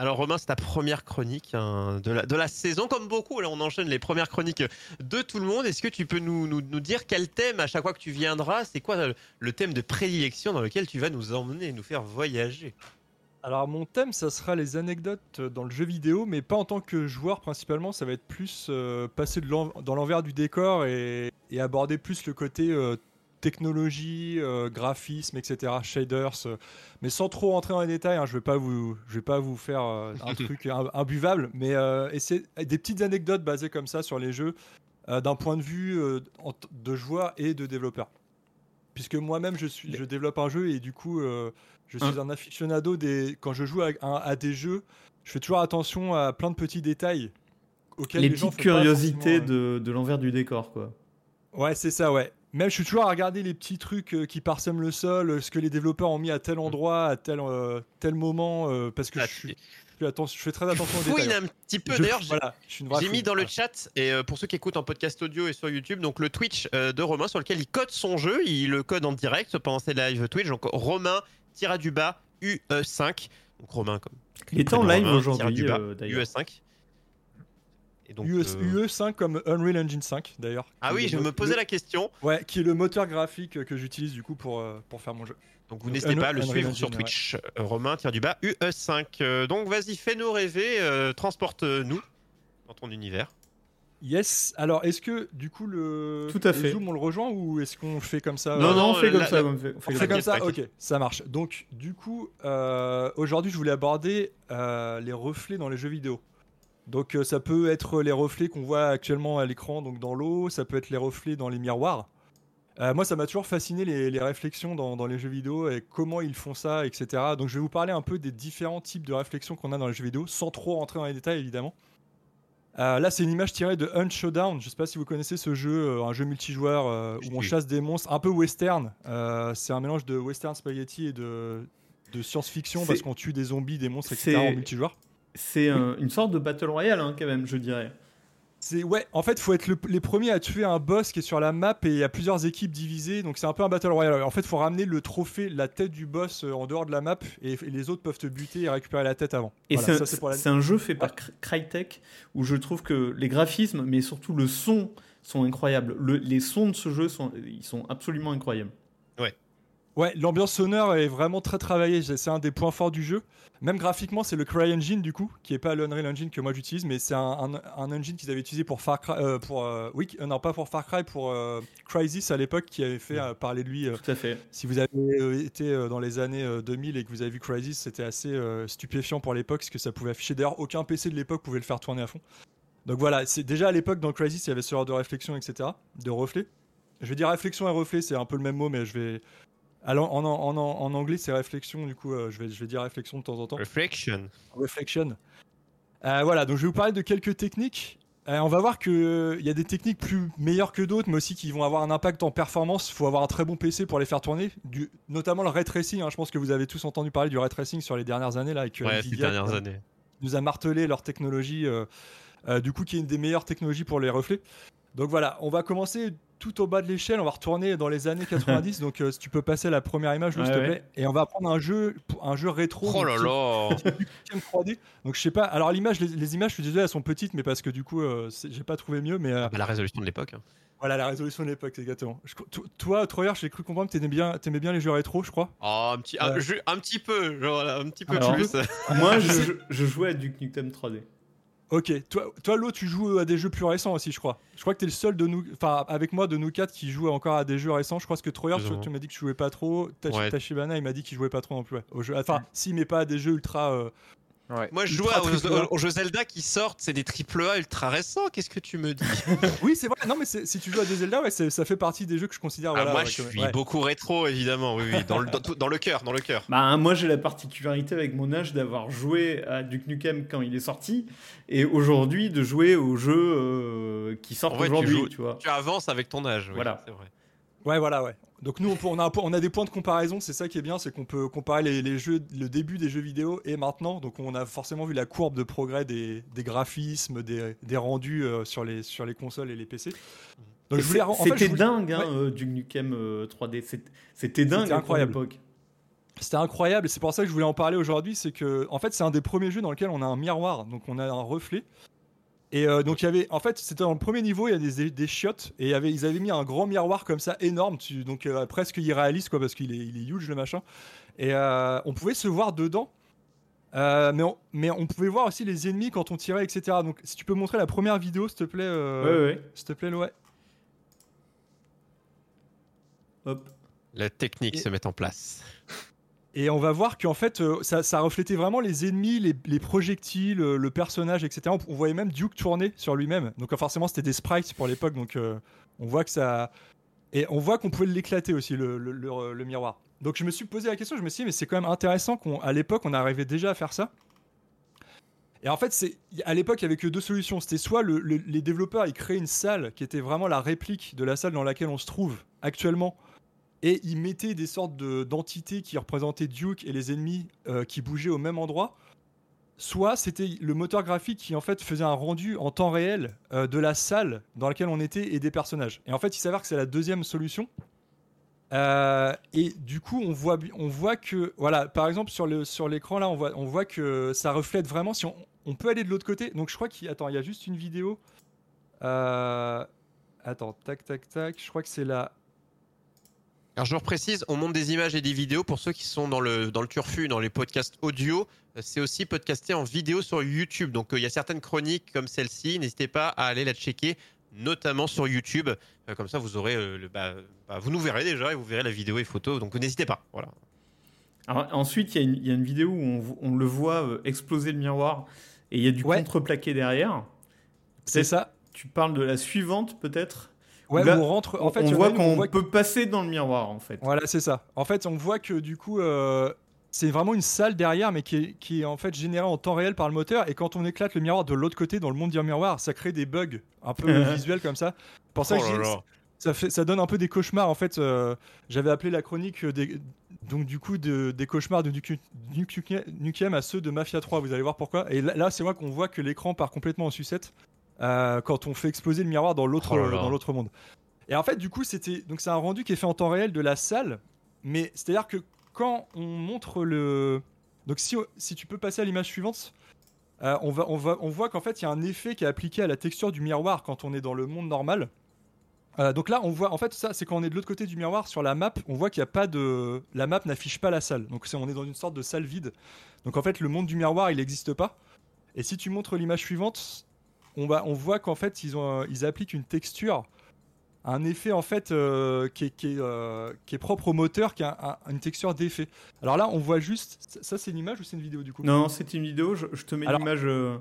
Alors Romain, c'est ta première chronique hein, de, la, saison, comme beaucoup. Là, on enchaîne les premières chroniques de tout le monde. Est-ce que tu peux nous, dire quel thème à chaque fois que tu viendras C'est quoi le thème de prédilection dans lequel tu vas nous emmener, nous faire voyager? Alors mon thème, ça sera les anecdotes dans le jeu vidéo, mais pas en tant que joueur principalement, ça va être plus euh, passer dans l'envers du décor et, aborder plus le côté euh, technologie, euh, graphisme, etc., shaders, mais sans trop rentrer dans les détails. Hein, je vais pas vous, je vais pas vous faire un truc imbuvable, mais essayer des petites anecdotes basées comme ça sur les jeux d'un point de vue de joueur et de développeur. Puisque moi-même je suis, je développe un jeu et du coup je suis hein un aficionado des. Quand je joue à, des jeux, je fais toujours attention à plein de petits détails. Les, les petites curiosités de, de l'envers du décor, quoi. Ouais, c'est ça, ouais. Même je suis toujours à regarder les petits trucs euh, qui parsèment le sol, euh, ce que les développeurs ont mis à tel mmh. endroit, à tel, euh, tel moment, parce que ah, je, suis, je, fais très attention aux détails. un petit peu. D'ailleurs, j'ai mis dans le chat, et pour ceux qui écoutent en podcast audio et sur YouTube, donc le Twitch de Romain sur lequel il code son jeu, il le code en direct pendant ses live Twitch. Donc Romain tira du bas UE5. Donc Romain comme. Il est en live aujourd'hui euh, UE5. Et donc, UE5 euh, comme Unreal Engine 5 d'ailleurs. Ah oui, je me posais la question. Ouais, qui est le moteur graphique que j'utilise du coup pour, euh, pour faire mon jeu. Donc vous n'hésitez pas à le suivre sur Twitch. Romain tire du bas UE5. donc vas-y, fais-nous rêver, transporte-nous dans ton univers. Yes. Alors, est-ce que du coup le, Tout à fait. Zoom on le rejoint ou est-ce qu'on fait comme ça Non, non, on fait comme ça. On fait, comme ça. Ok, ça marche. Donc, du coup, euh, aujourd'hui, je voulais aborder euh, les reflets dans les jeux vidéo. Donc, euh, ça peut être les reflets qu'on voit actuellement à l'écran, donc dans l'eau. Ça peut être les reflets dans les miroirs. moi, ça m'a toujours fasciné les, réflexions dans, dans, les jeux vidéo et comment ils font ça, etc. Donc, je vais vous parler un peu des différents types de réflexions qu'on a dans les jeux vidéo, sans trop rentrer dans les détails, évidemment. Euh, là, c'est une image tirée de Hunt Showdown. Je ne sais pas si vous connaissez ce jeu, euh, un jeu multijoueur euh, où on chasse des monstres, un peu western. c'est un mélange de western spaghetti et de, de science-fiction parce qu'on tue des zombies, des monstres, etc. en multijoueur. C'est une sorte de battle royale, hein, quand même, je dirais. C'est ouais, en fait, il faut être les premiers à tuer un boss qui est sur la map et il y a plusieurs équipes divisées, donc c'est un peu un battle royale. En fait, il faut ramener le trophée, la tête du boss euh, en dehors de la map et, les autres peuvent te buter et récupérer la tête avant. Et c'est un, jeu fait par Crytek où je trouve que les graphismes, mais surtout le son, sont incroyables. les sons de ce jeu sont, ils sont absolument incroyables. Ouais, l'ambiance sonore est vraiment très travaillée. C'est un des points forts du jeu. Même graphiquement, c'est le CryEngine du coup, qui est pas l'Unreal Engine que moi j'utilise, mais c'est un, engine qu'ils avaient utilisé pour Far Cry, euh, pour euh, oui, euh, non pas pour Far Cry, pour Crysis à l'époque, qui avait fait parler de lui. Tout à fait. Si vous avez été dans les années 2000 et que vous avez vu Crysis, c'était assez stupéfiant pour l'époque, ce que ça pouvait afficher. D'ailleurs, aucun PC de l'époque pouvait le faire tourner à fond. Donc voilà, c'est déjà à l'époque dans Crysis, il y avait ce genre de réflexion, etc., de reflet. Je vais dire réflexion et reflet, c'est un peu le même mot, mais je vais alors, en, en, en, anglais, c'est réflexion, du coup, euh, je, vais, je vais dire réflexion de temps en temps. Reflection. Reflection. Euh, voilà, donc je vais vous parler de quelques techniques. Euh, on va voir qu'il y a des techniques plus meilleures que d'autres, mais aussi qui vont avoir un impact en performance. Il faut avoir un très bon PC pour les faire tourner, du, notamment le ray tracing. Hein. je pense que vous avez tous entendu parler du ray tracing sur les dernières années. Là, avec, ouais, ces dernières années. nous a martelé leur technologie, du coup, qui est une des meilleures technologies pour les reflets. Donc voilà, on va commencer tout au bas de l'échelle. On va retourner dans les années 90. donc, euh, si tu peux passer la première image, s'il te plaît. Et on va prendre un jeu, un jeu rétro. Oh là là 3D. Donc, je sais pas. Alors, l'image, les, images, je suis désolé, elles sont petites, mais parce que du coup, euh, j'ai pas trouvé mieux. Mais, euh, ah bah, la résolution de l'époque. Hein. Voilà, la résolution de l'époque, exactement. toi, Troyer, j'ai cru comprendre que t'aimais bien, aimais bien les jeux rétro, je crois. Oh, un petit, un, petit peu, genre, un petit peu plus. moi, je, je, jouais à Duke Nukem 3D. Ok, toi, toi Lo, tu joues à des jeux plus récents aussi, je crois. Je crois que tu es le seul de nous, enfin, avec moi, de nous quatre qui joue encore à des jeux récents. Je crois que Troyer, tu, m'as dit que tu jouais pas trop. Tachibana, il m'a dit qu'il jouait pas trop non plus. Au jeu. Enfin, s'il met pas à des jeux ultra euh, moi, je joue aux, jeux Zelda qui sortent, c'est des triple A ultra récents. Qu'est-ce que tu me dis? Oui, c'est vrai. Non, mais si tu joues à des Zelda, ouais, ça fait partie des jeux que je considère. Ah, moi, je suis beaucoup rétro, évidemment. Oui, oui, dans le dans, le cœur, dans le cœur. Bah, moi, j'ai la particularité avec mon âge d'avoir joué à Duke Nukem quand il est sorti, et aujourd'hui de jouer aux jeux euh, qui sortent aujourd'hui. Tu, vois. tu avances avec ton âge. voilà. C'est vrai. Ouais, voilà, ouais. Donc nous, on, a, on a des points de comparaison, c'est ça qui est bien, c'est qu'on peut comparer les, jeux, le début des jeux vidéo et maintenant. Donc on a forcément vu la courbe de progrès des, graphismes, des, rendus euh, sur, les, sur les consoles et les PC. C'était dingue, hein, euh, du Nukem 3D. Euh, c'était dingue à l'époque. c'était incroyable. C'est pour ça que je voulais en parler aujourd'hui. C'est que, en fait, c'est un des premiers jeux dans lequel on a un miroir, donc on a un reflet. Et euh, donc il y avait, en fait, c'était dans le premier niveau, il y a des, des chiottes et y avait, ils avaient mis un grand miroir comme ça énorme, tu, donc euh, presque irréaliste quoi, parce qu'il est, il est huge le machin. Et euh, on pouvait se voir dedans, mais on, mais on pouvait voir aussi les ennemis quand on tirait, etc. Donc si tu peux montrer la première vidéo, s'il te plaît, ouais, ouais. s'il te plaît, ouais. Hop. La technique se met en place. Et on va voir qu'en fait, euh, ça, reflétait vraiment les ennemis, les, projectiles, le, personnage, etc. On, voyait même Duke tourner sur lui-même. Donc forcément, c'était des sprites pour l'époque. Donc euh, on voit que ça... Et on voit qu'on pouvait l'éclater aussi, le, miroir. Donc je me suis posé la question, je me suis dit, mais c'est quand même intéressant qu'à l'époque, on arrivait déjà à faire ça. Et en fait, à l'époque, il y avait que deux solutions. C'était soit les développeurs, ils créaient une salle qui était vraiment la réplique de la salle dans laquelle on se trouve actuellement et ils mettaient des sortes d'entités qui représentaient Duke et les ennemis euh, qui bougeaient au même endroit. Soit c'était le moteur graphique qui en fait faisait un rendu en temps réel euh, de la salle dans laquelle on était et des personnages. Et en fait, il s'avère que c'est la deuxième solution. Euh, et du coup, on voit, on voit que, voilà, par exemple sur le sur l'écran là, on voit, on voit que ça reflète vraiment. Si on, peut aller de l'autre côté. Donc je crois qu'il, il y a juste une vidéo. attends, tac, tac, tac. Je crois que c'est la alors je reprécise, on monte des images et des vidéos pour ceux qui sont dans le, dans le turfu, dans les podcasts audio. Euh, c'est aussi podcasté en vidéo sur YouTube. Donc euh, il y a certaines chroniques comme celle-ci. N'hésitez pas à aller la checker, notamment sur YouTube. Euh, comme ça, vous aurez le, bah, bah, vous nous verrez déjà et vous verrez la vidéo et photos. Donc n'hésitez pas. Voilà. ensuite, il y, y, a une vidéo où on, le voit exploser le miroir et il y a du contreplaqué derrière. C'est ça. Tu parles de la suivante peut-être? Ouais, on rentre. En fait, on voit qu'on peut passer dans le miroir, en fait. Voilà, c'est ça. En fait, on voit que du coup, euh, c'est vraiment une salle derrière, mais qui est, qui est, en fait générée en temps réel par le moteur. Et quand on éclate le miroir de l'autre côté, dans le monde du miroir, ça crée des bugs un peu visuels comme ça. Pour ça, oh ça, fait, ça donne un peu des cauchemars. En fait, euh, j'avais appelé la chronique des, donc du coup de, des cauchemars de Nukem à ceux de Mafia 3. Vous allez voir pourquoi. Et là, c'est vrai qu'on voit que l'écran part complètement en sucette. Euh, quand on fait exploser le miroir dans l'autre oh dans l'autre monde. Et en fait, du coup, c'était donc c'est un rendu qui est fait en temps réel de la salle, mais c'est-à-dire que quand on montre le donc si, si tu peux passer à l'image suivante, euh, on, va, on, va, on voit qu'en fait il y a un effet qui est appliqué à la texture du miroir quand on est dans le monde normal. Euh, donc là, on voit, en fait, ça, c'est quand on est de l'autre côté du miroir sur la map, on voit qu'il n'y a pas de, la map n'affiche pas la salle. Donc on est dans une sorte de salle vide. Donc en fait, le monde du miroir, il n'existe pas. Et si tu montres l'image suivante, on, va, on voit qu'en fait, ils, ont, ils appliquent une texture, un effet en fait euh, qui, est, qui, est, euh, qui, est, propre au moteur, qui a une texture d'effet. Alors là, on voit juste. Ça, c'est une image ou c'est une vidéo du coup? Non, c'est une vidéo. Je, te mets l'image. Euh,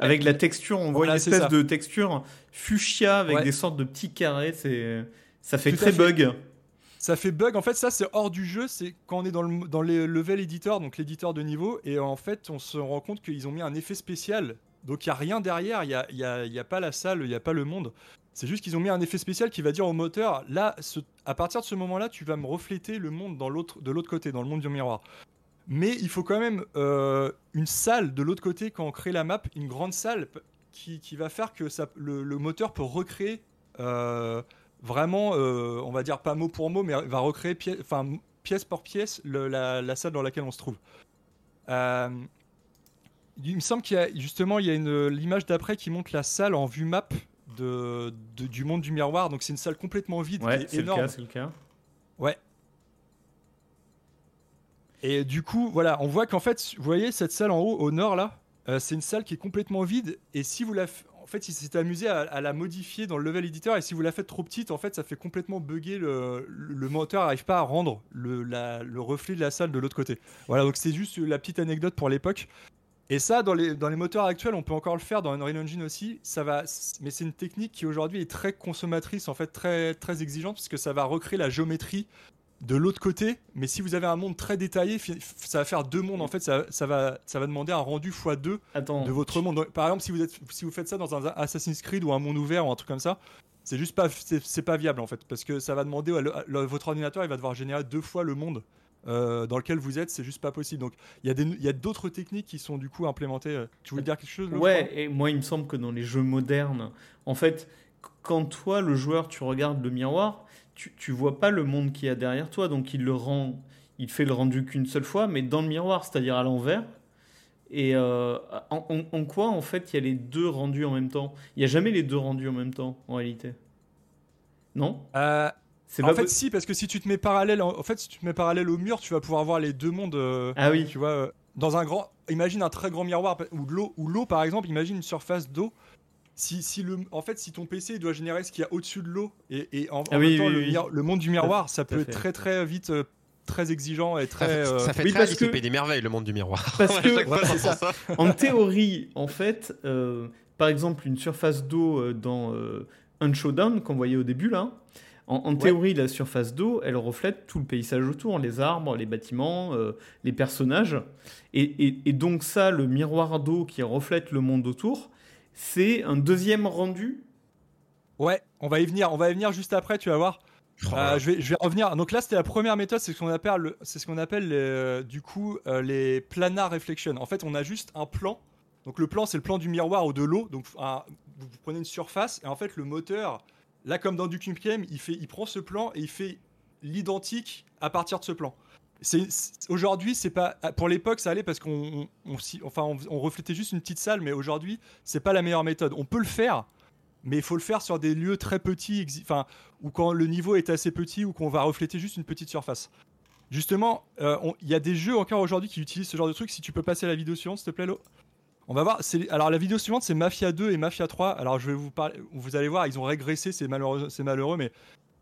avec la texture, on voit une espèce de texture fuchsia avec des sortes de petits carrés. C'est, ça fait très bug. Ça fait bug. En fait, ça, c'est hors du jeu. C'est quand on est dans le dans les level editor, donc l'éditeur de niveau, et en fait, on se rend compte qu'ils ont mis un effet spécial donc il n'y a rien derrière, il n'y a, y a, y a, pas la salle, il n'y a pas le monde. C'est juste qu'ils ont mis un effet spécial qui va dire au moteur, là, à partir de ce moment-là, tu vas me refléter le monde dans de l'autre côté, dans le monde du miroir. Mais il faut quand même euh, une salle de l'autre côté quand on crée la map, une grande salle qui, va faire que le, moteur peut recréer euh, vraiment, euh, on va dire pas mot pour mot, mais va recréer pièce, par pièce la, salle dans laquelle on se trouve. Il me semble qu'il y a justement il y a l'image d'après qui montre la salle en vue map de, du monde du miroir. Donc c'est une salle complètement vide ouais, c'est Le cas, c'est le cas. Ouais. Et du coup, voilà, on voit qu'en fait, vous voyez cette salle en haut, au nord là, euh, c'est une salle qui est complètement vide. Et si vous la, en fait, il s'est amusé à, la modifier dans le level editor. Et si vous la faites trop petite, en fait, ça fait complètement bugger le, le moteur n'arrive pas à rendre le, le reflet de la salle de l'autre côté. Voilà, donc c'est juste la petite anecdote pour l'époque. Et ça, dans les, dans les moteurs actuels, on peut encore le faire dans Unreal Engine aussi. Ça va, mais c'est une technique qui aujourd'hui est très consommatrice, en fait très, très exigeante, puisque ça va recréer la géométrie de l'autre côté. Mais si vous avez un monde très détaillé, ça va faire deux mondes. En fait, ça, ça va, ça va demander un rendu x2 de votre monde. par exemple, si vous, êtes, si vous faites ça dans un Assassin's Creed ou un monde ouvert ou un truc comme ça, c'est juste pas, c'est pas viable en fait, parce que ça va demander votre ordinateur, il va devoir générer deux fois le monde euh, dans lequel vous êtes, c'est juste pas possible. Donc il y a d'autres techniques qui sont du coup implémentées. Tu voulais dire quelque chose Ouais, et moi il me semble que dans les jeux modernes, en fait, quand toi le joueur tu regardes le miroir, tu, tu vois pas le monde qu'il y a derrière toi, donc il le rend il fait le rendu qu'une seule fois, mais dans le miroir, c'est-à-dire à, l'envers. Et euh, en, quoi, en fait, il y a les deux rendus en même temps? Il n'y a jamais les deux rendus en même temps, en réalité? Non? Euh, En fait, si, parce que si tu te mets parallèle, en, fait, si tu te mets parallèle au mur, tu vas pouvoir voir les deux mondes. Euh, ah oui. Tu vois, dans un grand. Imagine un très grand miroir ou l'eau, ou l'eau, par exemple. Imagine une surface d'eau si, si le, en fait, si ton PC doit générer ce qu'il y a au-dessus de l'eau et, et en, ah même temps le, monde du miroir, ça peut être très très vite euh, très exigeant et très. Ça, ça fait euh, très que... des merveilles le monde du miroir. Parce que en théorie, en fait, euh, par exemple, une surface d'eau dans un showdown qu'on voyait au début là. En, théorie, la surface d'eau, elle reflète tout le paysage autour, les arbres, les bâtiments, les personnages. Et, et, et, donc ça, le miroir d'eau qui reflète le monde autour, c'est un deuxième rendu? Ouais, on va y venir. On va y venir juste après, tu vas voir. Oh euh, je, vais, revenir. Donc là, c'était la première méthode, c'est ce qu'on appelle, c'est ce qu'on appelle euh, du coup euh, les planar reflection. En fait, on a juste un plan. Donc le plan, c'est le plan du miroir ou de l'eau. Donc vous, prenez une surface et en fait le moteur, là comme dans du Game, il il prend ce plan et il fait l'identique à partir de ce plan aujourd'hui, c'est pas pour l'époque ça allait parce qu'on enfin on, reflétait juste une petite salle, mais aujourd'hui c'est pas la meilleure méthode. On peut le faire, mais il faut le faire sur des lieux très petits, ou quand le niveau est assez petit ou qu'on va refléter juste une petite surface. Justement, euh, il y a des jeux encore aujourd'hui qui utilisent ce genre de truc. Si tu peux passer la vidéo suivante, s'il te plaît, Lo. On va voir. Alors la vidéo suivante, c'est Mafia 2 et Mafia 3. Alors je vais vous parler. Vous allez voir, ils ont régressé. C'est malheureux, c'est malheureux, mais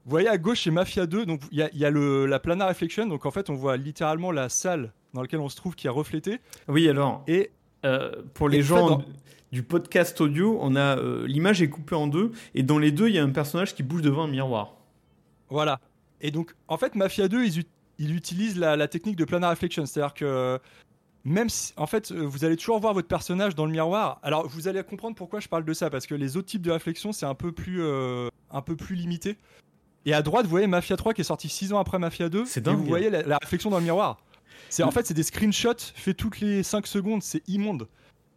vous voyez à gauche, c'est Mafia 2. Donc il y a, le, la planar reflection. Donc en fait, on voit littéralement la salle dans laquelle on se trouve qui est reflétée. Oui, alors. Et euh, pour les gens du podcast audio, on a euh, l'image est coupée en deux et dans les deux, il y a un personnage qui bouge devant un miroir. Voilà. Et donc en fait, Mafia 2, ils, ils utilisent la, technique de planar reflection, c'est-à-dire que même si, en fait, euh, vous allez toujours voir votre personnage dans le miroir. Alors, vous allez comprendre pourquoi je parle de ça, parce que les autres types de réflexion, c'est un peu plus, un peu plus limité. Et à droite, vous voyez Mafia 3 qui est sorti 6 ans après Mafia 2. C'est dingue. Et vous voyez la, réflexion dans le miroir. C'est en fait c'est des screenshots faits toutes les 5 secondes, c'est immonde.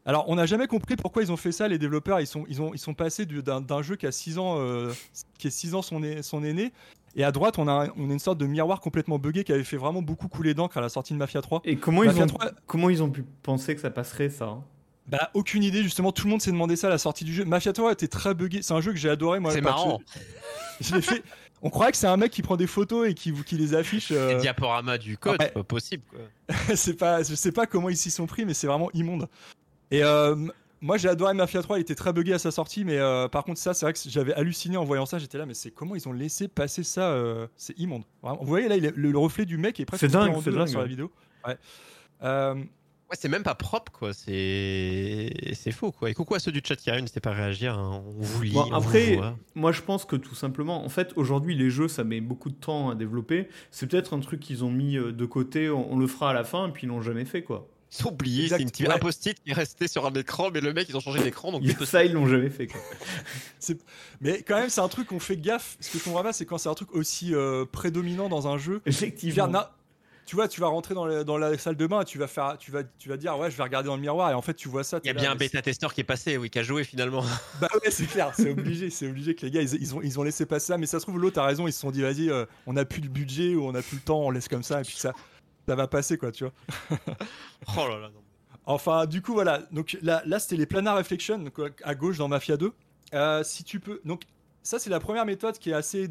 Alors, on n'a jamais compris pourquoi ils ont fait ça, les développeurs. Ils sont, ils ont, ils sont passés d'un jeu qui a 6 ans, euh, qui est 6 ans son, son aîné. Et à droite, on a, on a une sorte de miroir complètement buggé qui avait fait vraiment beaucoup couler d'encre à la sortie de Mafia 3. Et comment, ils ont, comment ils ont pu penser que ça passerait, ça hein? Bah, aucune idée, justement, tout le monde s'est demandé ça à la sortie du jeu. Mafia 3 était très buggé, c'est un jeu que j'ai adoré, moi. C'est marrant. Je l'ai fait, on croirait que c'est un mec qui prend des photos et qui, qui les affiche. Euh... Les diaporamas du code, c'est pas possible. c'est pas, je sais pas comment ils s'y sont pris, mais c'est vraiment immonde. Et euh, moi, j'ai adoré Mafia 3, il était très buggé à sa sortie, mais euh, par contre, ça, c'est vrai que j'avais halluciné en voyant ça. J'étais là, mais c'est comment ils ont laissé passer ça euh, C'est immonde. Vous voyez là, le, reflet du mec est presque dingue, c'est dingue sur la vidéo. Ouais. Ouais, c'est même pas propre, quoi. C'est c'est faux, quoi. Et coucou à ceux du chat qui arrivent, n'hésitez pas à réagir. Hein. On vous lit. après, moi, je pense que tout simplement, en fait, aujourd'hui, les jeux, ça met beaucoup de temps à développer. C'est peut-être un truc qu'ils ont mis euh, de côté. On, le fera à la fin, et puis ils l'ont jamais fait, quoi. Ils ont oublié. C'est une petite ouais. post-it qui est resté sur un écran, mais le mec, ils ont changé d'écran, donc ça, ils l'ont jamais fait, quoi. mais quand même, c'est un truc qu'on fait gaffe. Ce que je comprends pas, c'est quand c'est un truc aussi euh, prédominant dans un jeu. Effectivement tu vois, tu vas rentrer dans, la salle de bain, tu vas faire, tu vas, tu vas dire ouais, je vais regarder dans le miroir et en fait tu vois ça. Il y a bien un bêta testeur qui est passé, oui, qui a joué finalement. Bah ouais, c'est clair, c'est obligé, c'est obligé que les gars ils, ont, ils ont laissé passer ça, mais ça se trouve l'autre a raison, ils se sont dit vas-y, euh, on n'a plus le budget ou on n'a plus le temps, on laisse comme ça et puis ça, ça va passer quoi, tu vois. oh là là. Non. Enfin, du coup voilà, donc là, là c'était les planar reflection à gauche dans Mafia 2. Euh, si tu peux, donc ça, c'est la première méthode qui est assez,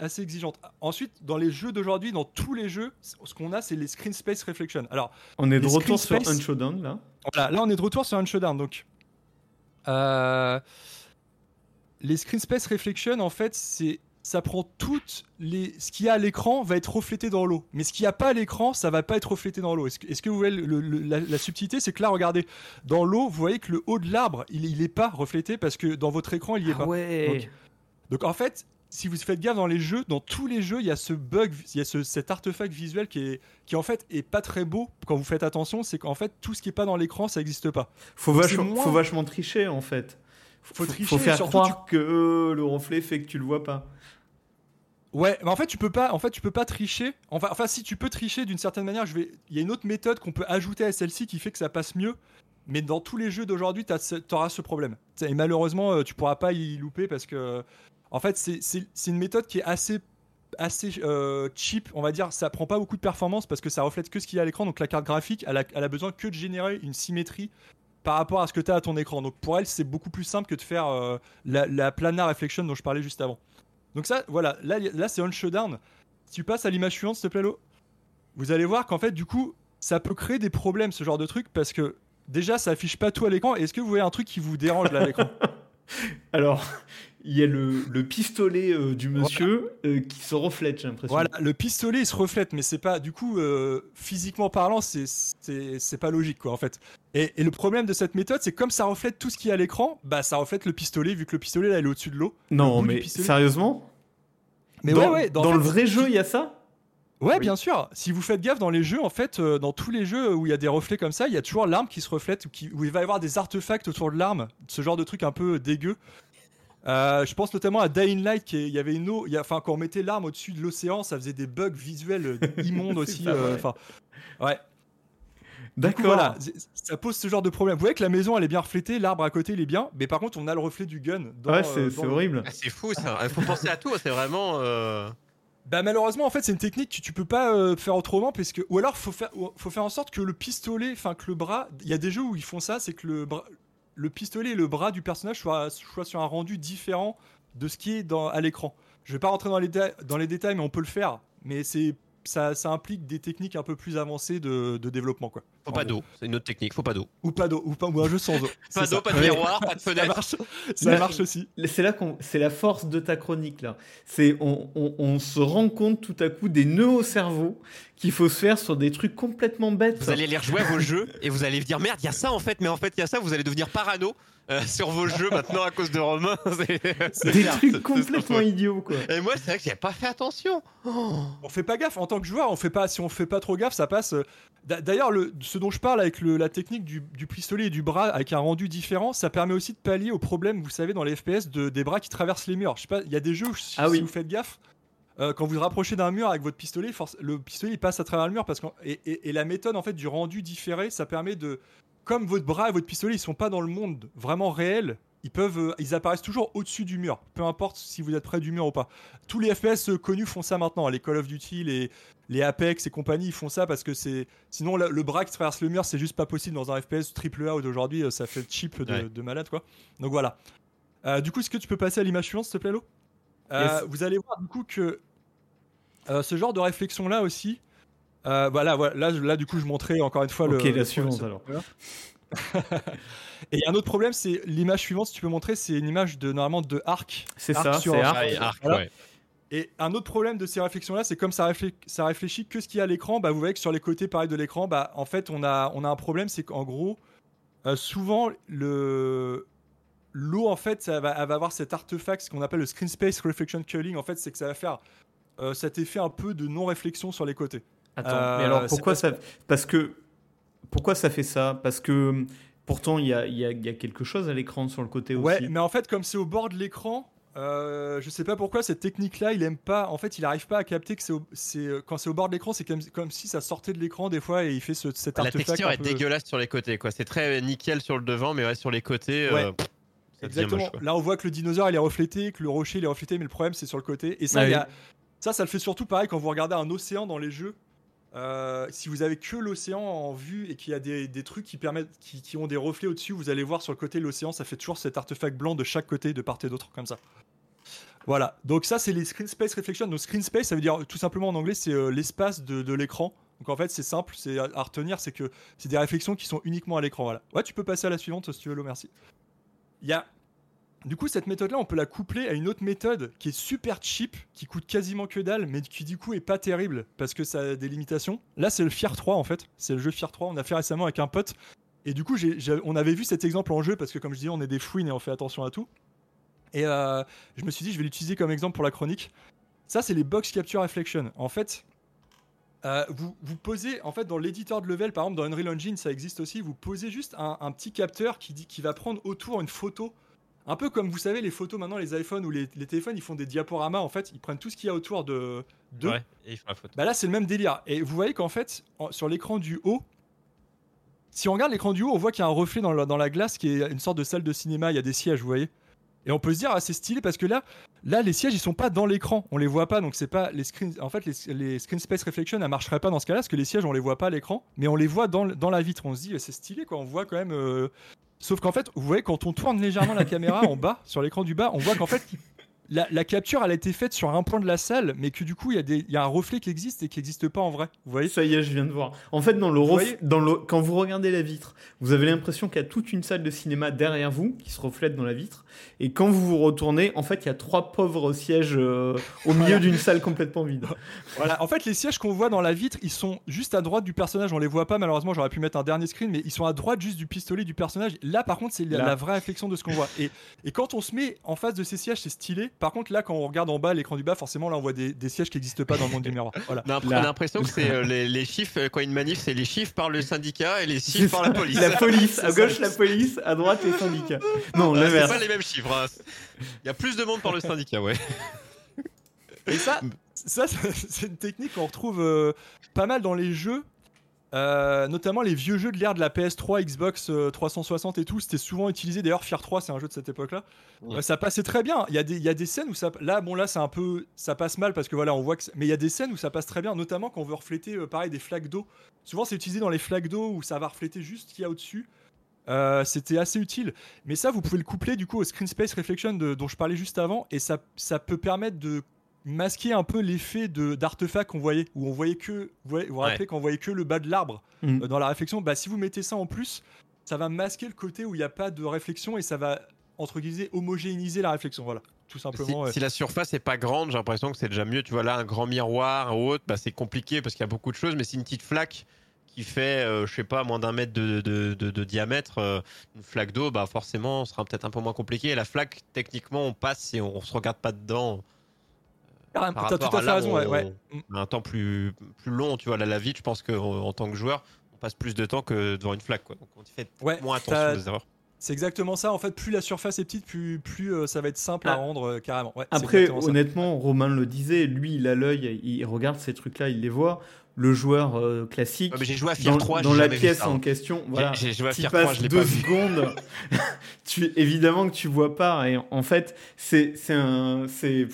assez exigeante. Ensuite, dans les jeux d'aujourd'hui, dans tous les jeux, ce qu'on a, c'est les screen space reflection. Alors, on est de retour sur un showdown là. Voilà, là, on est de retour sur un showdown. Donc, euh, les screen space reflection, en fait, c'est ça prend toutes les ce qu'il y a à l'écran va être reflété dans l'eau mais ce qu'il n'y a pas à l'écran ça va pas être reflété dans l'eau est-ce que, est que, vous voyez la, subtilité c'est que là regardez dans l'eau vous voyez que le haut de l'arbre il, il est pas reflété parce que dans votre écran il y est ah pas ouais. Donc en fait, si vous faites gaffe dans les jeux, dans tous les jeux, il y a ce bug, il y a ce, cet artefact visuel qui est, qui en fait est pas très beau quand vous faites attention, c'est qu'en fait tout ce qui est pas dans l'écran, ça n'existe pas. Faut, vachement, faut vachement tricher en fait. Faut, tricher, faut faire croire que euh, le reflet fait que tu le vois pas. Ouais, mais en fait tu peux pas, en fait tu peux pas tricher. Enfin, enfin si tu peux tricher d'une certaine manière, je vais. Il y a une autre méthode qu'on peut ajouter à celle-ci qui fait que ça passe mieux. Mais dans tous les jeux d'aujourd'hui, tu auras ce problème. Et malheureusement, euh, tu pourras pas y louper parce que en fait, c'est une méthode qui est assez, assez cheap, on va dire. Ça prend pas beaucoup de performance parce que ça reflète que ce qu'il y a à l'écran. Donc la carte graphique, elle a, besoin que de générer une symétrie par rapport à ce que tu as à ton écran. Donc pour elle, c'est beaucoup plus simple que de faire la, la, planar reflection dont je parlais juste avant. Donc ça, voilà, là, là c'est on showdown. Si tu passes à l'image suivante, s'il te plaît, Lo, vous allez voir qu'en fait, du coup, ça peut créer des problèmes, ce genre de truc, parce que déjà, ça affiche pas tout à l'écran. Est-ce que vous voyez un truc qui vous dérange là à l'écran? Alors, il y a le, pistolet euh, du monsieur euh, qui se reflète, j'ai l'impression. Voilà, le pistolet il se reflète, mais c'est pas, du coup, euh, physiquement parlant, c'est pas logique quoi en fait. Et, le problème de cette méthode, c'est comme ça reflète tout ce qui est à l'écran, bah ça reflète le pistolet vu que le pistolet là il est au-dessus de l'eau. Non, mais sérieusement? Mais dans, ouais, ouais. Dans, le vrai jeu, il y a ça? Ouais, bien sûr. Si vous faites gaffe dans les jeux, en fait, dans tous les jeux où il y a des reflets comme ça, il y a toujours l'arme qui se reflète, où il va y avoir des artefacts autour de l'arme, ce genre de truc un peu dégueu. Euh, je pense notamment à Dying Light, il y avait une eau, enfin quand on mettait l'arme au-dessus de l'océan, ça faisait des bugs visuels euh, immondes aussi. Euh, ouais. D'accord. Voilà, ça pose ce genre de problème. Vous voyez que la maison elle est bien reflétée, l'arbre à côté il est bien, mais par contre on a le reflet du gun. ouais, c'est horrible. Ah, c'est fou ça. Il faut penser à tout. C'est vraiment. Bah malheureusement en fait c'est une technique que tu peux pas faire autrement parce que ou alors faut faire faut faire en sorte que le pistolet enfin que le bras il y a des jeux où ils font ça c'est que le le pistolet et le bras du personnage soient, sur un rendu différent de ce qui est à l'écran. Je vais pas rentrer dans les, dans les détails, mais on peut le faire. Mais c'est ça, implique des techniques un peu plus avancées de, développement. Quoi, faut pas d'eau, c'est une autre technique, faut pas d'eau. Ou pas d'eau, ou, pas, ou un jeu sans eau. pas d'eau, pas de miroir, pas de fenêtre. ça marche, ça marche aussi. C'est là qu'on, c'est la force de ta chronique là. C'est on, on, se rend compte tout à coup des nœuds au cerveau qu'il faut se faire sur des trucs complètement bêtes. Vous allez les rejouer à vos jeux et vous allez dire merde, il y a ça en fait, mais en fait il y a ça, vous allez devenir parano euh, sur vos jeux maintenant à cause de Romain. C'est des trucs complètement idiots quoi. Et moi c'est vrai que j'ai pas fait attention. On fait pas gaffe en tant que joueur, on fait pas si on fait pas trop gaffe, ça passe. Euh, d'ailleurs, ce dont je parle avec la technique du, pistolet et du bras avec un rendu différent, ça permet aussi de pallier au problème, vous savez, dans les FPS, de, des bras qui traversent les murs. Je sais pas, il y a des jeux où si, ah vous faites gaffe, euh, quand vous vous rapprochez d'un mur avec votre pistolet, le pistolet il passe à travers le mur parce que et, la méthode en fait du rendu différé, ça permet de comme votre bras et votre pistolet ils sont pas dans le monde vraiment réel, ils peuvent euh, ils apparaissent toujours au-dessus du mur, peu importe si vous êtes près du mur ou pas. Tous les FPS connus font ça maintenant, les Call of Duty, les les Apex et compagnie, ils font ça parce que c'est sinon le, bras qui traverse le mur, c'est juste pas possible dans un FPS triple A d'aujourd'hui, euh, ça fait cheap de, malade quoi. Donc voilà. du coup, est-ce que tu peux passer à l'image suivante, s'il te plaît, Lo? Vous allez voir du coup que euh, ce genre de réflexion là aussi. Euh, voilà, voilà, là, du coup, je montrais encore une fois le. Ok, la suivante alors. Et un autre problème, c'est l'image suivante, si tu peux montrer, c'est une image de normalement de arc. C'est ça, c'est arc. Et un autre problème de ces réflexions-là, c'est comme ça, réfléchit, ça réfléchit que ce qu'il y a à l'écran, bah, vous voyez que sur les côtés pareil de l'écran, bah, en fait, on a, on a un problème, c'est qu'en gros, euh, souvent, le, l'eau, en fait, ça va, elle va avoir cet artefact, ce qu'on appelle le screen space reflection culling. En fait, c'est que ça va faire euh, cet effet un peu de non-réflexion sur les côtés. Attends, mais alors euh, pourquoi ça Parce que pourquoi ça fait ça? Parce que pourtant il y a, y a, quelque chose à l'écran sur le côté aussi. Ouais, mais en fait comme c'est au bord de l'écran, euh, je sais pas pourquoi cette technique-là, il aime pas. En fait, il arrive pas à capter que c'est quand c'est au bord de l'écran, c'est comme, comme, si ça sortait de l'écran des fois et il fait ce, cet La texture est dégueulasse sur les côtés, quoi. C'est très nickel sur le devant, mais ouais, sur les côtés. Ouais. Exactement. Là, on voit que le dinosaure il est reflété, que le rocher il est reflété, mais le problème c'est sur le côté. Et ça, il y a, ça, ça le fait surtout pareil quand vous regardez un océan dans les jeux. Euh, si vous avez que l'océan en vue et qu'il y a des, trucs qui permettent, qui, ont des reflets au-dessus, vous allez voir sur le côté l'océan, ça fait toujours cet artefact blanc de chaque côté, de part et d'autre, comme ça. Voilà. Donc ça, c'est les screen space reflection. Donc screen space, ça veut dire tout simplement en anglais, c'est euh, l'espace de, l'écran. Donc en fait, c'est simple, c'est à, retenir, c'est que c'est des réflexions qui sont uniquement à l'écran. Voilà. Ouais, tu peux passer à la suivante si tu veux, Lo, merci. Il y a du coup, cette méthode-là, on peut la coupler à une autre méthode qui est super cheap, qui coûte quasiment que dalle, mais qui du coup est pas terrible parce que ça a des limitations. Là, c'est le Fier 3 en fait. C'est le jeu Fier 3. On a fait récemment avec un pote. Et du coup, on avait vu cet exemple en jeu parce que, comme je dis, on est des fouines et on fait attention à tout. Et euh, je me suis dit, je vais l'utiliser comme exemple pour la chronique. Ça, c'est les box capture reflection. En fait, euh, vous, vous, posez, en fait, dans l'éditeur de level, par exemple, dans Unreal Engine, ça existe aussi. Vous posez juste un, un petit capteur qui, dit, qui va prendre autour une photo un peu comme vous savez, les photos maintenant, les iPhones ou les, téléphones, ils font des diaporamas. En fait, ils prennent tout ce qu'il y a autour de. de. Ouais, et ils font la photo. Bah là, c'est le même délire. Et vous voyez qu'en fait, sur l'écran du haut, si on regarde l'écran du haut, on voit qu'il y a un reflet dans la, dans la glace qui est une sorte de salle de cinéma. Il y a des sièges, vous voyez. Et on peut se dire, ah, c'est stylé parce que là, là, les sièges, ils sont pas dans l'écran. On les voit pas, donc c'est pas les screen. En fait, les, les, screen space reflection, ne marcherait pas dans ce cas-là parce que les sièges, on les voit pas à l'écran, mais on les voit dans, dans la vitre. On se dit, c'est stylé, quoi. On voit quand même. Euh, sauf qu'en fait, vous voyez, quand on tourne légèrement la caméra en bas, sur l'écran du bas, on voit qu'en fait, la, capture, elle a été faite sur un point de la salle, mais que du coup, il y, a un reflet qui existe et qui n'existe pas en vrai. Vous voyez? Ça y est, je viens de voir. En fait, dans le, dans le quand vous regardez la vitre, vous avez l'impression qu'il y a toute une salle de cinéma derrière vous qui se reflète dans la vitre. Et quand vous vous retournez, en fait, il y a trois pauvres sièges euh, au milieu d'une salle complètement vide. Voilà. En fait, les sièges qu'on voit dans la vitre, ils sont juste à droite du personnage. On les voit pas, malheureusement. J'aurais pu mettre un dernier screen, mais ils sont à droite juste du pistolet du personnage. Là, par contre, c'est la, vraie réflexion de ce qu'on voit. Et, et quand on se met en face de ces sièges, c'est stylé. Par contre, là, quand on regarde en bas, l'écran du bas, forcément, là, on voit des, sièges qui n'existent pas dans le monde du miroir. Voilà. On a l'impression que c'est euh, les, chiffres, euh, quand une manif, c'est les chiffres par le syndicat et les chiffres par la police. La police, à gauche la police, à droite les syndicats. Non, C'est pas les mêmes chiffres. Hein. Il y a plus de monde par le syndicat, ouais. Et ça, ça c'est une technique qu'on retrouve euh, pas mal dans les jeux. Euh, notamment les vieux jeux de l'ère de la PS3, Xbox 360 euh, et tout, c'était souvent utilisé. D'ailleurs, Fear 3, c'est un jeu de cette époque-là. Euh, ça passait très bien. Il y, a des, il y a des scènes où ça. Là, bon, là, c'est un peu. Ça passe mal parce que voilà, on voit que. Mais il y a des scènes où ça passe très bien, notamment quand on veut refléter, pareil, des flaques d'eau. Souvent, c'est utilisé dans les flaques d'eau où ça va refléter juste ce qu'il y a au-dessus. c'était assez utile. Mais ça, vous pouvez le coupler du coup au Screen Space Reflection dont je parlais juste avant, et ça, ça peut permettre de masquer un peu l'effet d'artefact qu'on voyait, où on voyait que, vous vous, rappelez qu'on voyait que le bas de l'arbre mm. euh, dans la réflexion, bah si vous mettez ça en plus, ça va masquer le côté où il n'y a pas de réflexion et ça va entre guillemets homogénéiser la réflexion, voilà, tout simplement. Si, la surface est pas grande, j'ai l'impression que c'est déjà mieux. Tu vois là un grand miroir ou autre, bah, c'est compliqué parce qu'il y a beaucoup de choses, mais c'est une petite flaque qui fait, euh, je sais pas, moins d'un mètre de, de, de, diamètre, euh, une flaque d'eau, bah forcément, ce sera peut-être un peu moins compliqué. Et la flaque, techniquement, on passe et on, on se regarde pas dedans. T'as tout à fait raison, ouais, Un temps plus, plus long, tu vois, là, la vie, je pense qu'en tant que joueur, on passe plus de temps que devant une flaque, quoi. Donc on fait moins attention aux erreurs. C'est exactement ça. En fait, plus la surface est petite, plus, plus euh, ça va être simple à ah. rendre euh, carrément. Après, honnêtement, Romain le disait, lui, il a l'œil, il regarde ces trucs-là, il les voit. Le joueur euh, classique, j'ai joué à dans, 3, dans la pièce en hein. question, voilà, j'ai joué à tu passes 3, deux secondes, tu, évidemment que tu vois pas. Et en fait, c'est un, c'est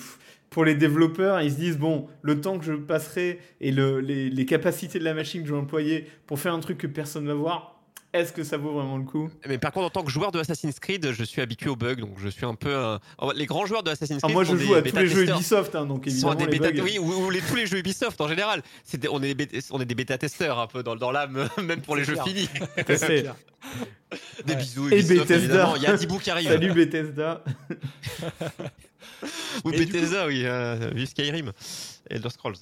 pour les développeurs, ils se disent bon, le temps que je passerai et le, les, capacités de la machine que je vais employer pour faire un truc que personne ne va voir, est-ce que ça vaut vraiment le coup Mais par contre, en tant que joueur de Assassin's Creed, je suis habitué aux bugs, donc je suis un peu. Les grands joueurs de Assassin's ah, Creed. moi, je joue à tous les jeux Ubisoft, hein, donc évidemment. Des les bugs. Oui, ou, les, tous les jeux Ubisoft en général. on, est des on est des bêta-testeurs un peu dans, dans l'âme, même pour les jeux finis. des bisous. Et Bethesda. Il y a Dibou qui arrive. Salut Bethesda. Ou Bethesda, oui, euh, vu Skyrim, Elder Scrolls.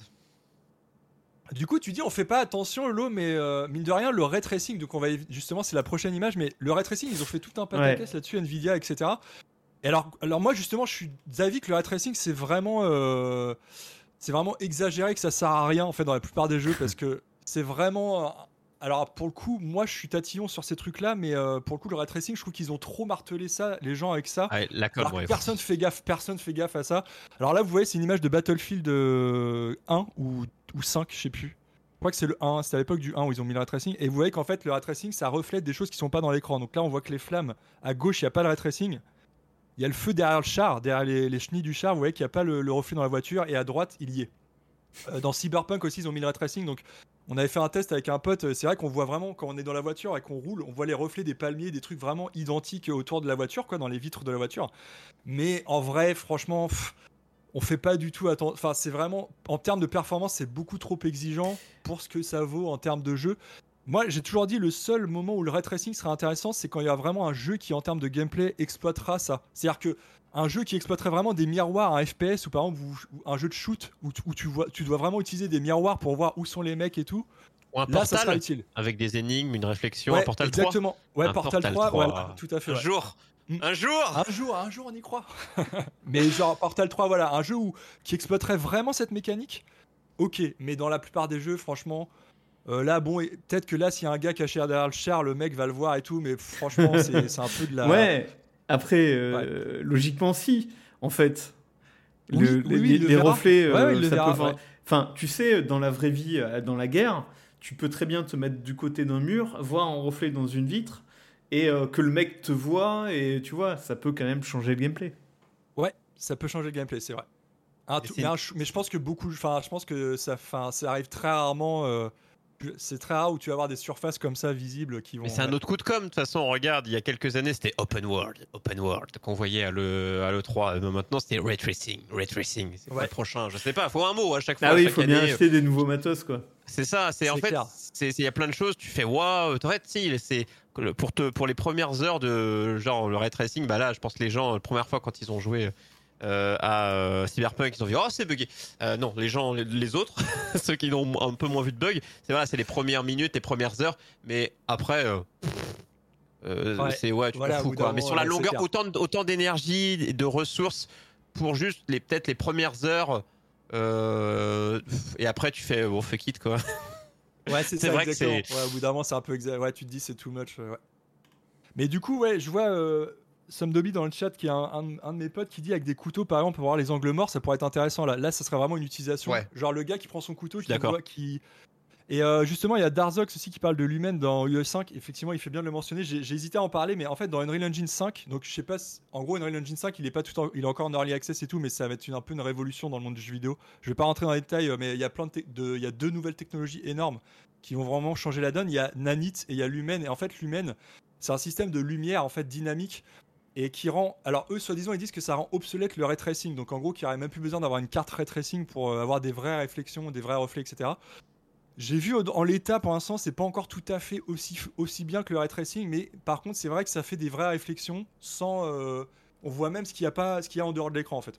Du coup, tu dis on fait pas attention, l'eau, mais euh, mine de rien, le ray tracing, donc on va justement, c'est la prochaine image, mais le ray tracing, ils ont fait tout un pataquès là-dessus, Nvidia, etc. Et alors, alors moi, justement, je suis d'avis que le ray tracing, c'est vraiment, euh, c'est vraiment exagéré, que ça sert à rien en fait dans la plupart des jeux, parce que c'est vraiment alors pour le coup, moi je suis tatillon sur ces trucs-là, mais euh, pour le coup le ray tracing, je trouve qu'ils ont trop martelé ça, les gens avec ça. la Personne fait gaffe, personne fait gaffe à ça. Alors là, vous voyez, c'est une image de Battlefield 1 euh, ou, ou 5, je sais plus. Je crois que c'est le 1, c'était à l'époque du 1 où ils ont mis le ray tracing. Et vous voyez qu'en fait le ray tracing, ça reflète des choses qui sont pas dans l'écran. Donc là, on voit que les flammes à gauche, il n'y a pas le ray tracing. Il y a le feu derrière le char, derrière les, chenilles du char. Vous voyez qu'il n'y a pas le, reflet dans la voiture. Et à droite, il y est. Euh, dans Cyberpunk aussi, ils ont mis le ray tracing. Donc on avait fait un test avec un pote. C'est vrai qu'on voit vraiment quand on est dans la voiture et qu'on roule, on voit les reflets des palmiers, des trucs vraiment identiques autour de la voiture, quoi, dans les vitres de la voiture. Mais en vrai, franchement, on fait pas du tout attention. Enfin, c'est vraiment en termes de performance, c'est beaucoup trop exigeant pour ce que ça vaut en termes de jeu. Moi, j'ai toujours dit le seul moment où le ray tracing sera intéressant, c'est quand il y a vraiment un jeu qui, en termes de gameplay, exploitera ça. C'est-à-dire que un jeu qui exploiterait vraiment des miroirs, un FPS ou par exemple un jeu de shoot où, tu, vois, tu dois vraiment utiliser des miroirs pour voir où sont les mecs et tout. Ou un portal ça sera utile. avec des énigmes, une réflexion, un portal exactement. 3. Ouais, portal, 3, tout à fait. Un jour. Mm. Un jour Un jour, un jour, on y croit. mais genre Portal 3, voilà, un jeu où, qui exploiterait vraiment cette mécanique. Ok, mais dans la plupart des jeux, franchement, euh, là, bon, peut-être que là, s'il y a un gars caché derrière le char, le mec va le voir et tout, mais franchement, c'est un peu de la. Ouais, après, euh, logiquement, si, en fait. les, reflets, euh, ça peut... Enfin, tu sais, dans la vraie vie, euh, dans la guerre, tu peux très bien te mettre du côté d'un mur, voir un reflet dans une vitre, et euh, que le mec te voit et tu vois, ça peut quand même changer le gameplay. Ouais, ça peut changer le gameplay, c'est vrai. mais, je pense que beaucoup, enfin, je pense que ça, ça arrive très rarement. Euh, c'est très rare où tu vas avoir des surfaces comme ça visibles qui vont. Mais c'est un autre coup de com. De toute façon, regarde, il y a quelques années, c'était open world, open world qu'on voyait à le à le 3. maintenant, c'était ray tracing, ray tracing. C'est le prochain Je sais pas. Faut un mot à chaque ah fois. Ah oui, il faut bien acheter des nouveaux matos, quoi. C'est ça. C'est en fait, il y a plein de choses. Tu fais waouh. Si, c'est pour te pour les premières heures de genre le ray tracing. Bah là, je pense que les gens, la première fois quand ils ont joué euh, à euh, Cyberpunk, ils ont dit oh c'est bugué. Euh, non, les gens, les, autres, ceux qui ont un peu moins vu de bugs, c'est voilà, c'est les premières minutes, les premières heures, mais après. c'est ouais, tu te fous quoi. Mais sur la longueur, autant autant d'énergie, de ressources pour juste les peut-être les premières heures, et après tu fais bon fuck it quoi. Ouais, c'est vrai que c'est. Ouais, au bout d'un moment, c'est un peu exact. Ouais, tu te dis c'est too much. Ouais. Mais du coup, ouais, je vois Somdobi dans le chat qui est un, de mes potes qui dit avec des couteaux par exemple pour voir les angles morts ça pourrait être intéressant là là ça serait vraiment une utilisation genre le gars qui prend son couteau qui voit qui et euh, justement il y a Darzox aussi qui parle de l'humaine dans UE5 effectivement il fait bien de le mentionner j'ai hésité à en parler mais en fait dans Unreal Engine 5 donc je sais pas en gros Unreal Engine 5 il est pas tout il est encore en early access et tout mais ça va être une, un peu une révolution dans le monde du jeu vidéo je vais pas rentrer dans les détails mais il y a plein de, il y a deux nouvelles technologies énormes qui vont vraiment changer la donne il y a Nanit et il y a l'humaine et en fait l'humaine c'est un système de lumière en fait dynamique et qui rend. Alors, eux, soi-disant, ils disent que ça rend obsolète le ray tracing. Donc, en gros, qu'il n'y aurait même plus besoin d'avoir une carte ray tracing pour euh, avoir des vraies réflexions, des vrais reflets, etc. J'ai vu en l'état, pour l'instant, c'est pas encore tout à fait aussi, aussi bien que le ray tracing, mais par contre, c'est vrai que ça fait des vraies réflexions sans. Euh, on voit même ce qu'il y a pas, ce qu'il y a en dehors de l'écran, en fait.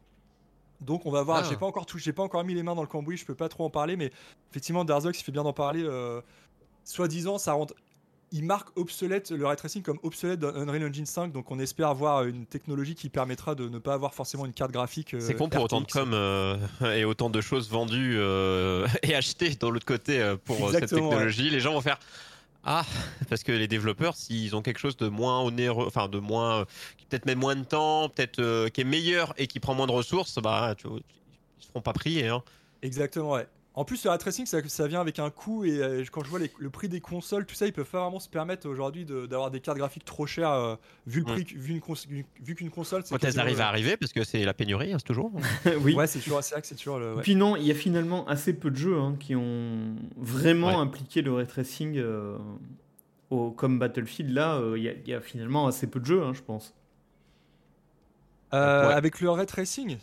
Donc on va voir. J'ai ah. pas encore j'ai pas encore mis les mains dans le cambouis, je peux pas trop en parler, mais effectivement, Darzox, il fait bien d'en parler. Euh, soi-disant, ça rend il marque obsolète le ray tracing comme obsolète dans Unreal Engine 5, donc on espère avoir une technologie qui permettra de ne pas avoir forcément une carte graphique. c'est con pour autant de com euh, et autant de choses vendues euh, et achetées dans l'autre côté euh, pour cette technologie. Les gens vont faire ah parce que les développeurs s'ils ont quelque chose de moins onéreux, enfin de moins, qui peut-être met moins de temps, peut-être qui est meilleur et qui prend moins de ressources, bah tu, ils se feront pas prier. Hein. Exactement, ouais. En plus, le ray tracing, ça, ça, vient avec un coût et euh, quand je vois le prix des consoles, tout ça, ils peuvent pas vraiment se permettre aujourd'hui d'avoir des cartes graphiques trop chères euh, vu le prix, vu, vu qu'une console. Quand elles arrivent à arriver, parce que c'est la pénurie, hein, c'est toujours. oui. Ouais, c'est toujours, vrai que c'est toujours. Le, Puis non, il y a finalement assez peu de jeux hein, qui ont vraiment impliqué le ray tracing. Euh, au, comme Battlefield, là, il y, a finalement assez peu de jeux, hein, je pense. Avec le ray tracing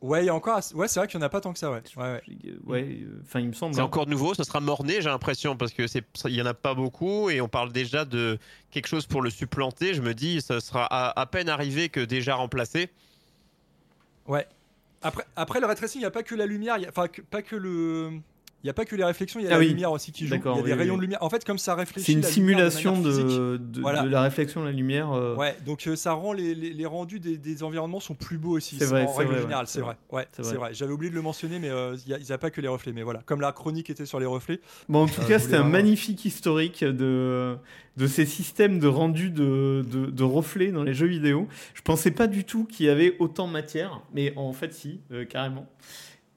Ouais, il y a encore. Ouais, c'est vrai qu'il n'y en a pas tant que ça, ouais. Ouais, ouais. Euh, enfin, il me semble. C'est hein. encore nouveau, ça sera morné, j'ai l'impression, parce que c'est, il y en a pas beaucoup et on parle déjà de quelque chose pour le supplanter. Je me dis, ça sera à, peine arrivé que déjà remplacé. Ouais. Après, après le ray il n'y a pas que la lumière, enfin, pas que le il n'y a pas que les réflexions, il y a ah la lumière aussi qui joue. Il y a des rayons de lumière. En fait, comme ça réfléchit. C'est une simulation de, de, la réflexion de la lumière. Euh. Ouais, donc euh, ça rend les, les, rendus des, des, environnements sont plus beaux aussi. C'est vrai, en règle générale, c'est vrai. Ouais, c'est vrai. J'avais oublié de le mentionner, mais euh, il n'y a, pas que les reflets. Mais voilà, comme la chronique était sur les reflets. Bon, en tout cas, c'était un magnifique historique de, de ces systèmes de rendu de, de, reflets dans les jeux vidéo. Je pensais pas du tout qu'il y avait autant de matière, mais en fait, si, carrément.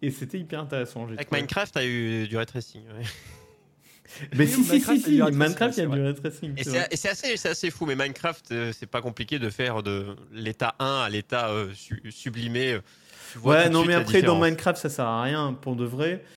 Et c'était hyper intéressant. Avec Minecraft, a eu du ray tracing. Mais si, si, si, si, Minecraft, il y a du ray tracing. Et c'est assez, assez, fou, mais Minecraft, euh, c'est pas compliqué de faire de l'état 1 à l'état euh, sublimé. ouais, non, mais après, dans Minecraft, ça sert à rien pour de vrai.